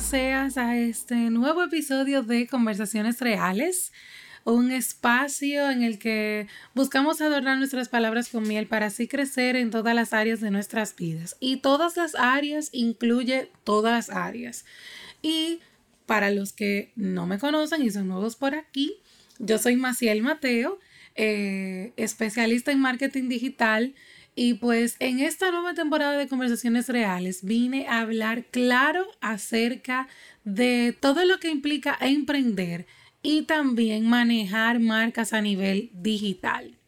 seas a este nuevo episodio de Conversaciones Reales, un espacio en el que buscamos adornar nuestras palabras con miel para así crecer en todas las áreas de nuestras vidas. Y todas las áreas incluye todas las áreas. Y para los que no me conocen y son nuevos por aquí, yo soy Maciel Mateo, eh, especialista en marketing digital y pues en esta nueva temporada de Conversaciones Reales vine a hablar claro acerca de todo lo que implica emprender y también manejar marcas a nivel digital.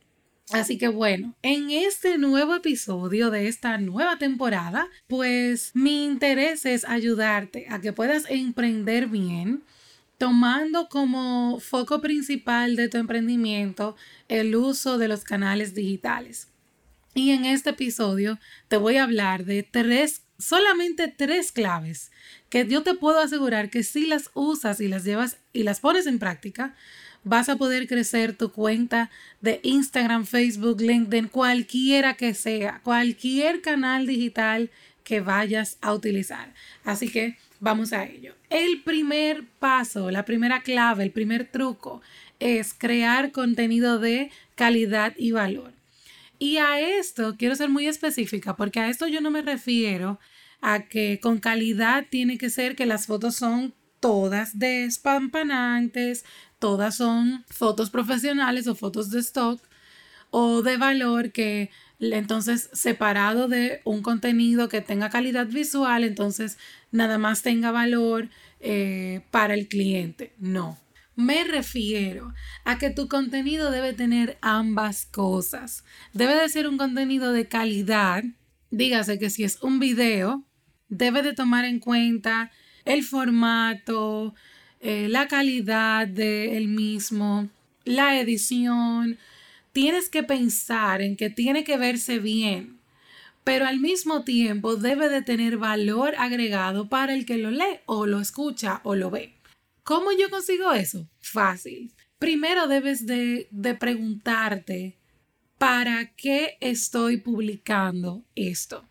Así que bueno, en este nuevo episodio de esta nueva temporada, pues mi interés es ayudarte a que puedas emprender bien, tomando como foco principal de tu emprendimiento el uso de los canales digitales. Y en este episodio te voy a hablar de tres, solamente tres claves que yo te puedo asegurar que si las usas y las llevas y las pones en práctica, vas a poder crecer tu cuenta de Instagram, Facebook, LinkedIn, cualquiera que sea, cualquier canal digital que vayas a utilizar. Así que vamos a ello. El primer paso, la primera clave, el primer truco es crear contenido de calidad y valor. Y a esto quiero ser muy específica porque a esto yo no me refiero a que con calidad tiene que ser que las fotos son todas despampanantes, todas son fotos profesionales o fotos de stock o de valor que entonces separado de un contenido que tenga calidad visual, entonces nada más tenga valor eh, para el cliente. No, me refiero a que tu contenido debe tener ambas cosas. Debe de ser un contenido de calidad. Dígase que si es un video, debe de tomar en cuenta el formato, eh, la calidad del mismo, la edición. Tienes que pensar en que tiene que verse bien, pero al mismo tiempo debe de tener valor agregado para el que lo lee o lo escucha o lo ve. ¿Cómo yo consigo eso? Fácil. Primero debes de, de preguntarte, ¿para qué estoy publicando esto?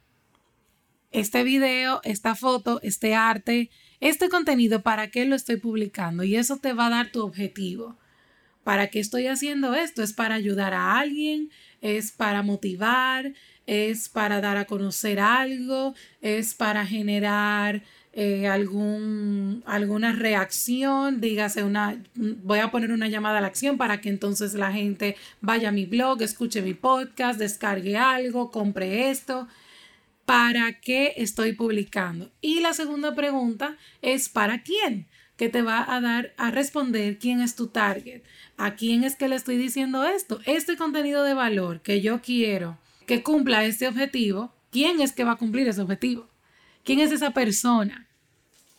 Este video, esta foto, este arte, este contenido, ¿para qué lo estoy publicando? Y eso te va a dar tu objetivo. ¿Para qué estoy haciendo esto? ¿Es para ayudar a alguien? ¿Es para motivar? ¿Es para dar a conocer algo? ¿Es para generar eh, algún, alguna reacción, dígase una, voy a poner una llamada a la acción para que entonces la gente vaya a mi blog, escuche mi podcast, descargue algo, compre esto. ¿Para qué estoy publicando? Y la segunda pregunta es ¿para quién? que te va a dar a responder quién es tu target, a quién es que le estoy diciendo esto, este contenido de valor que yo quiero que cumpla este objetivo, ¿quién es que va a cumplir ese objetivo? ¿Quién es esa persona?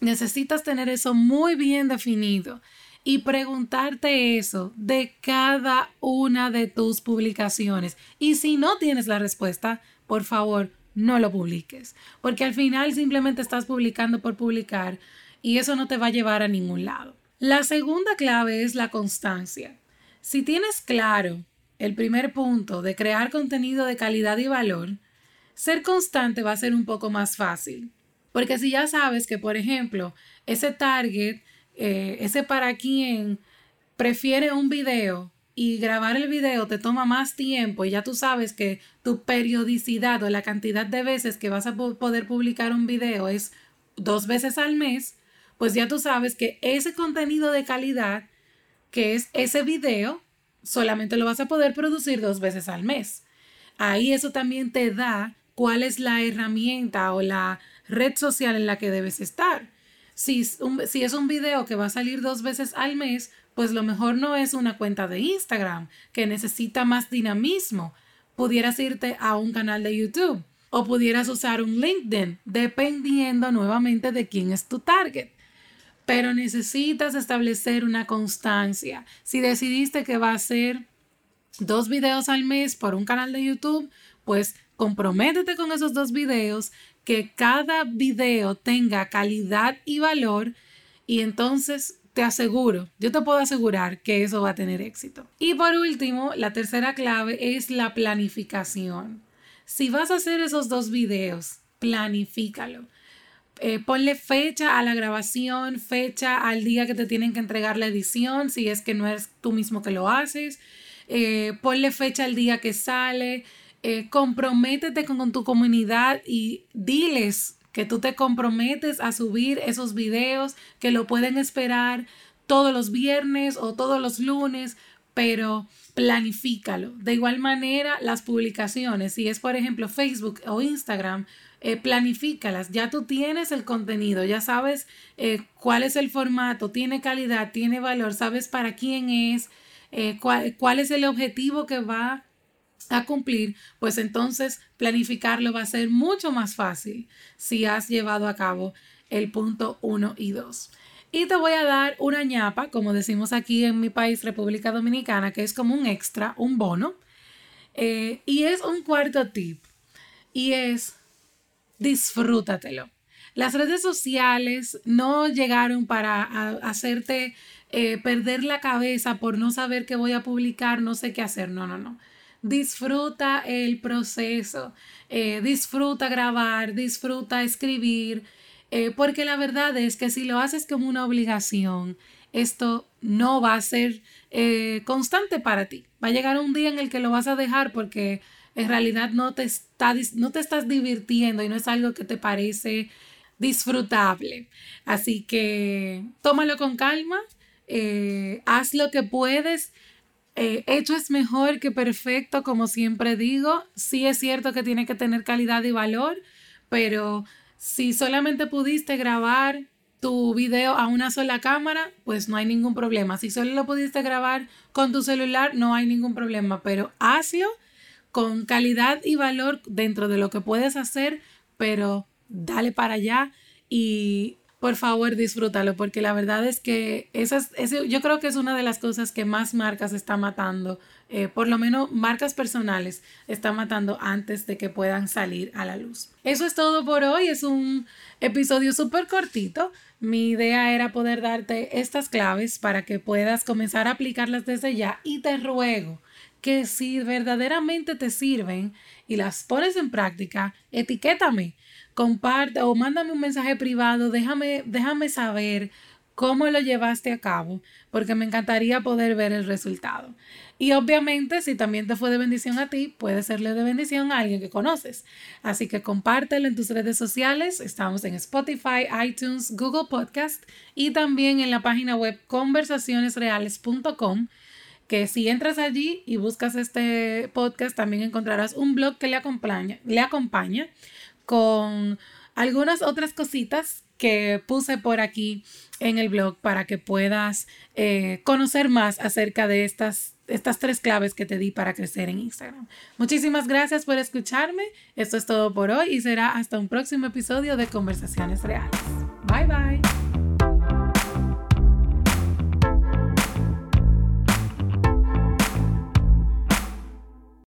Necesitas tener eso muy bien definido y preguntarte eso de cada una de tus publicaciones. Y si no tienes la respuesta, por favor, no lo publiques, porque al final simplemente estás publicando por publicar y eso no te va a llevar a ningún lado. La segunda clave es la constancia. Si tienes claro el primer punto de crear contenido de calidad y valor, ser constante va a ser un poco más fácil. Porque si ya sabes que, por ejemplo, ese target, eh, ese para quien prefiere un video y grabar el video te toma más tiempo y ya tú sabes que tu periodicidad o la cantidad de veces que vas a poder publicar un video es dos veces al mes, pues ya tú sabes que ese contenido de calidad, que es ese video, solamente lo vas a poder producir dos veces al mes. Ahí eso también te da cuál es la herramienta o la red social en la que debes estar. Si, es un video que va a salir dos veces al mes, pues lo mejor no es una cuenta de Instagram que necesita más dinamismo. Pudieras irte a un canal de YouTube o pudieras usar un LinkedIn, dependiendo nuevamente de quién es tu target. Pero necesitas establecer una constancia. Si decidiste que va a ser dos videos al mes por un canal de YouTube, pues comprométete con esos dos videos, que cada video tenga calidad y valor y entonces te aseguro, yo te puedo asegurar que eso va a tener éxito. Y por último, la tercera clave es la planificación. Si vas a hacer esos dos videos, planifícalo. eh, ponle fecha a la grabación, fecha al día que te tienen que entregar la edición, si es que no eres tú mismo que lo haces. Eh, ponle fecha al día que sale. Eh, comprométete con, tu comunidad y diles que tú te comprometes a subir esos videos, que lo pueden esperar todos los viernes o todos los lunes, pero planifícalo. De igual manera, las publicaciones, si es por ejemplo Facebook o Instagram, eh, planifícalas. Ya tú tienes el contenido, ya sabes eh, cuál es el formato, tiene calidad, tiene valor, sabes para quién es, cuál, cuál es el objetivo que va a cumplir, pues entonces planificarlo va a ser mucho más fácil si has llevado a cabo el punto 1 y 2. Y te voy a dar una ñapa, como decimos aquí en mi país, República Dominicana, que es como un extra, un bono. y es un cuarto tip. Y es disfrútatelo. Las redes sociales no llegaron para hacerte eh, perder la cabeza por no saber qué voy a publicar, no sé qué hacer. No, no, no. Disfruta el proceso, eh, disfruta grabar, disfruta escribir, eh, porque la verdad es que si lo haces como una obligación, esto no va a ser constante para ti. Va a llegar un día en el que lo vas a dejar porque en realidad no te, está, no te estás divirtiendo y no es algo que te parece disfrutable. Así que tómalo con calma, eh, haz lo que puedes. Eh, hecho es mejor que perfecto, como siempre digo. Sí es cierto que tiene que tener calidad y valor, pero si solamente pudiste grabar tu video a una sola cámara, pues no hay ningún problema. Si solo lo pudiste grabar con tu celular, no hay ningún problema, pero hazlo con calidad y valor dentro de lo que puedes hacer, pero dale para allá y por favor disfrútalo, porque la verdad es que es, yo creo que es una de las cosas que más marcas está matando, eh, por lo menos marcas personales están matando antes de que puedan salir a la luz. Eso es todo por hoy, es un episodio súper cortito. Mi idea era poder darte estas claves para que puedas comenzar a aplicarlas desde ya y te ruego que si verdaderamente te sirven y las pones en práctica, etiquétame, comparte o mándame un mensaje privado, déjame, déjame saber cómo lo llevaste a cabo, porque me encantaría poder ver el resultado. Y obviamente, si también te fue de bendición a ti, puede serle de bendición a alguien que conoces. Así que compártelo en tus redes sociales. Estamos en Spotify, iTunes, Google Podcast y también en la página web conversacionesreales.com que si entras allí y buscas este podcast, también encontrarás un blog que le acompaña, le acompaña con algunas otras cositas que puse por aquí en el blog para que puedas eh, conocer más acerca de estas, estas tres claves que te di para crecer en Instagram. Muchísimas gracias por escucharme. Esto es todo por hoy y será hasta un próximo episodio de Conversaciones Reales. Bye bye.